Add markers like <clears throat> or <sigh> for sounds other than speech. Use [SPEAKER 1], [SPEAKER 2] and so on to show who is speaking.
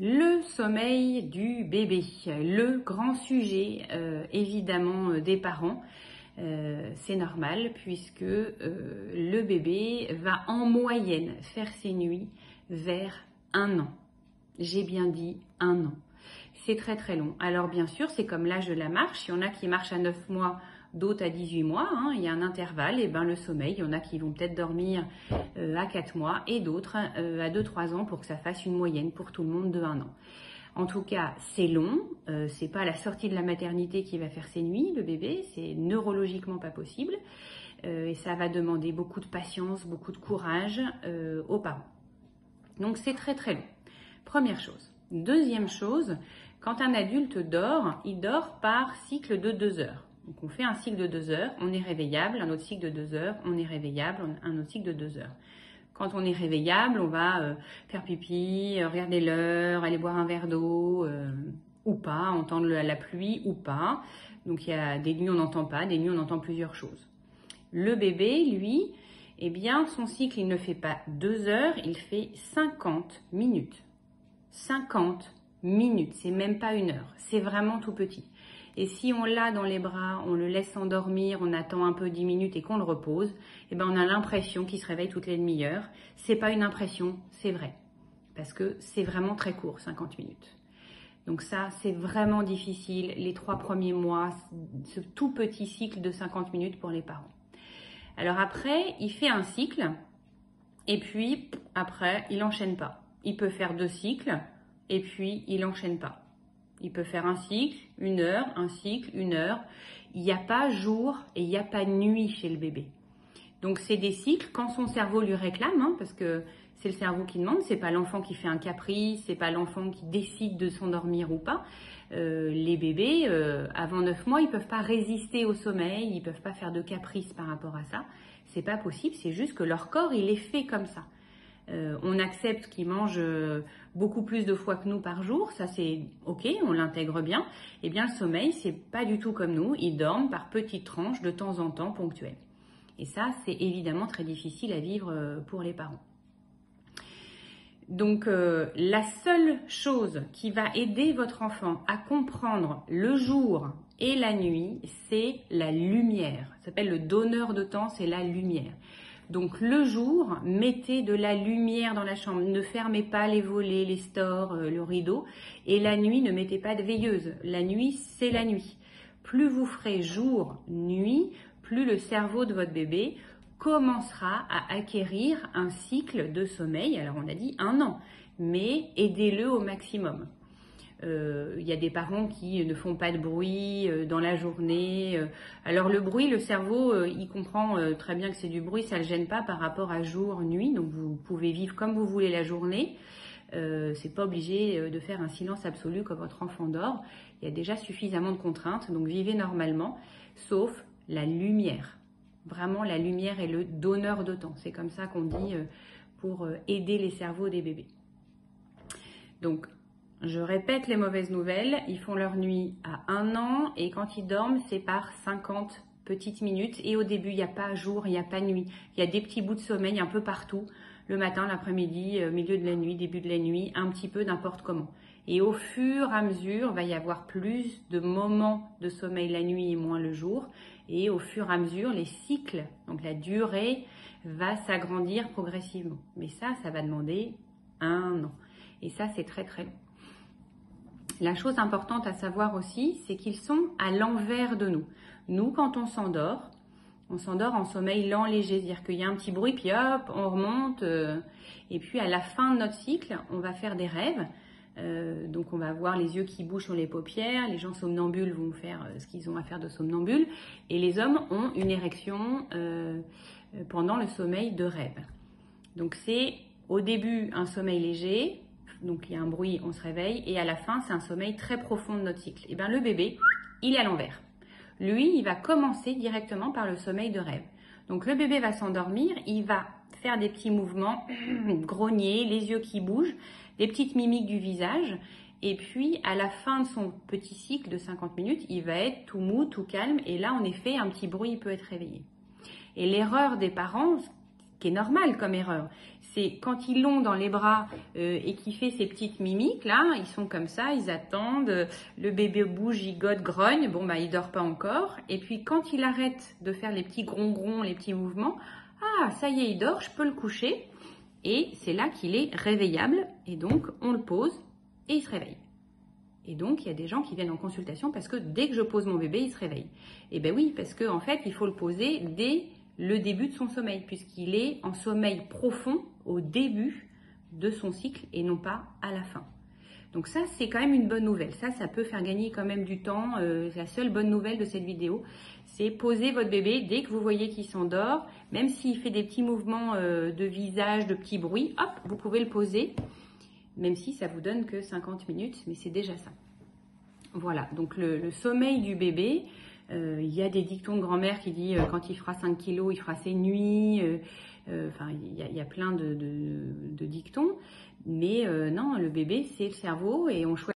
[SPEAKER 1] Le sommeil du bébé, le grand sujet euh, évidemment euh, des parents. Euh, c'est normal puisque le bébé va en moyenne faire ses nuits vers un an. J'ai bien dit un an. C'est très très long. Alors bien sûr, c'est comme l'âge de la marche. Il y en a qui marchent à 9 mois, d'autres à 18 mois. Hein. Il y a un intervalle. Et ben le sommeil, il y en a qui vont peut-être dormir euh, à 4 mois et d'autres euh, à 2-3 ans pour que ça fasse une moyenne pour tout le monde de 1 an. En tout cas, c'est long. Euh, c'est pas la sortie de la maternité qui va faire ses nuits, le bébé. C'est neurologiquement pas possible. et ça va demander beaucoup de patience, beaucoup de courage aux parents. Donc c'est très très long. Première chose. Deuxième chose, quand un adulte dort, il dort par cycle de 2 heures. Donc on fait un cycle de 2 heures, on est réveillable, un autre cycle de 2 heures, on est réveillable, un autre cycle de 2 heures. Quand on est réveillable, on va euh, faire pipi, euh, regarder l'heure, aller boire un verre d'eau euh, ou pas, entendre la pluie ou pas. Donc il y a des nuits on n'entend pas, des nuits on entend plusieurs choses. Le bébé, lui, eh bien son cycle il ne fait pas 2 heures, il fait 50 minutes. 50 minutes, c'est même pas une heure, c'est vraiment tout petit. Et si on l'a dans les bras, on le laisse endormir, on attend un peu 10 minutes et qu'on le repose, eh ben on a l'impression qu'il se réveille toutes les demi-heures. C'est pas une impression, c'est vrai. Parce que c'est vraiment très court, 50 minutes. Donc ça, c'est vraiment difficile, les trois premiers mois, ce tout petit cycle de 50 minutes pour les parents. Alors après, il fait un cycle, et puis après, il n'enchaîne pas. Il peut faire deux cycles, et puis il n'enchaîne pas. Il peut faire un cycle, une heure, un cycle, une heure. Il n'y a pas jour et il n'y a pas nuit chez le bébé. Donc c'est des cycles quand son cerveau lui réclame, hein, parce que c'est le cerveau qui demande, c'est pas l'enfant qui fait un caprice, c'est pas l'enfant qui décide de s'endormir ou pas. Euh, les bébés, euh, avant 9 mois, ils peuvent pas résister au sommeil, ils peuvent pas faire de caprice par rapport à ça. C'est pas possible, c'est juste que leur corps, il est fait comme ça. Euh, on accepte qu'ils mangent euh, beaucoup plus de fois que nous par jour, ça c'est ok, on l'intègre bien. Eh bien le sommeil, c'est pas du tout comme nous, ils dorment par petites tranches de temps en temps ponctuelles. Et ça, c'est évidemment très difficile à vivre euh, pour les parents. Donc la seule chose qui va aider votre enfant à comprendre le jour et la nuit, c'est la lumière. Ça s'appelle le donneur de temps, c'est la lumière. Donc le jour, mettez de la lumière dans la chambre. Ne fermez pas les volets, les stores, euh, le rideau. Et la nuit, ne mettez pas de veilleuse. La nuit, c'est la nuit. Plus vous ferez jour, nuit, plus le cerveau de votre bébé commencera à acquérir un cycle de sommeil. Alors on a dit un an, mais aidez-le au maximum. Euh, il y a des parents qui ne font pas de bruit euh, dans la journée. Euh. Alors le bruit, le cerveau, il comprend très bien que c'est du bruit, ça ne le gêne pas par rapport à jour, nuit. Donc vous pouvez vivre comme vous voulez la journée. c'est pas obligé de faire un silence absolu quand votre enfant dort. Il y a déjà suffisamment de contraintes, donc vivez normalement, sauf la lumière. Vraiment, la lumière est le donneur de temps. C'est comme ça qu'on dit pour aider les cerveaux des bébés. Donc, je répète les mauvaises nouvelles, ils font leur nuit à un an et quand ils dorment, c'est par 50 petites minutes. Et au début, il n'y a pas jour, il n'y a pas nuit. Il y a des petits bouts de sommeil un peu partout, le matin, l'après-midi, euh, milieu de la nuit, début de la nuit, un petit peu n'importe comment. Et au fur et à mesure, il va y avoir plus de moments de sommeil la nuit et moins le jour. Et au fur et à mesure, les cycles, donc la durée, va s'agrandir progressivement. Mais ça, ça va demander un an. Et ça, c'est très très long. La chose importante à savoir aussi, c'est qu'ils sont à l'envers de nous. Nous, quand on s'endort, on s'endort en sommeil lent, léger, c'est-à-dire qu'il y a un petit bruit, puis hop, on remonte. Euh, et puis à la fin de notre cycle, on va faire des rêves. Euh, donc on va avoir les yeux qui bougent sur les paupières, les gens somnambules vont faire euh, ce qu'ils ont à faire de somnambule, et les hommes ont une érection pendant le sommeil de rêve. Donc c'est au début un sommeil léger, donc il y a un bruit, on se réveille, et à la fin, c'est un sommeil très profond de notre cycle. Et eh bien le bébé, il est à l'envers. Lui, il va commencer directement par le sommeil de rêve. Donc le bébé va s'endormir, il va faire des petits mouvements, <clears throat> grogner, les yeux qui bougent, des petites mimiques du visage, et puis à la fin de son petit cycle de 50 minutes, il va être tout mou, tout calme, et là, en effet, un petit bruit, peut être réveillé. Et l'erreur des parents, qui est normale comme erreur, c'est quand ils l'ont dans les bras euh, et qu'il fait ces petites mimiques là, ils sont comme ça, ils attendent, le bébé bouge, gigote, grogne, bon bah il dort pas encore, et puis quand il arrête de faire les petits grongrons, les petits mouvements, ah ça y est il dort, je peux le coucher, et c'est là qu'il est réveillable, et donc on le pose et il se réveille. Et donc, il y a des gens qui viennent en consultation parce que dès que je pose mon bébé, il se réveille. Et ben oui, parce qu'en en fait, il faut le poser dès le début de son sommeil, puisqu'il est en sommeil profond au début de son cycle et non pas à la fin. Donc ça, c'est quand même une bonne nouvelle. Ça, ça peut faire gagner quand même du temps. Euh, la seule bonne nouvelle de cette vidéo, c'est poser votre bébé dès que vous voyez qu'il s'endort, même s'il fait des petits mouvements euh, de visage, de petits bruits, hop, vous pouvez le poser, même si ça vous donne que 50 minutes, mais c'est déjà ça. Voilà, donc le sommeil du bébé, il y a des dictons de grand-mère qui dit euh, quand il fera 5 kilos, il fera ses nuits. Euh, enfin, il y, a plein de, de dictons. Mais non, le bébé, c'est le cerveau et on choisit.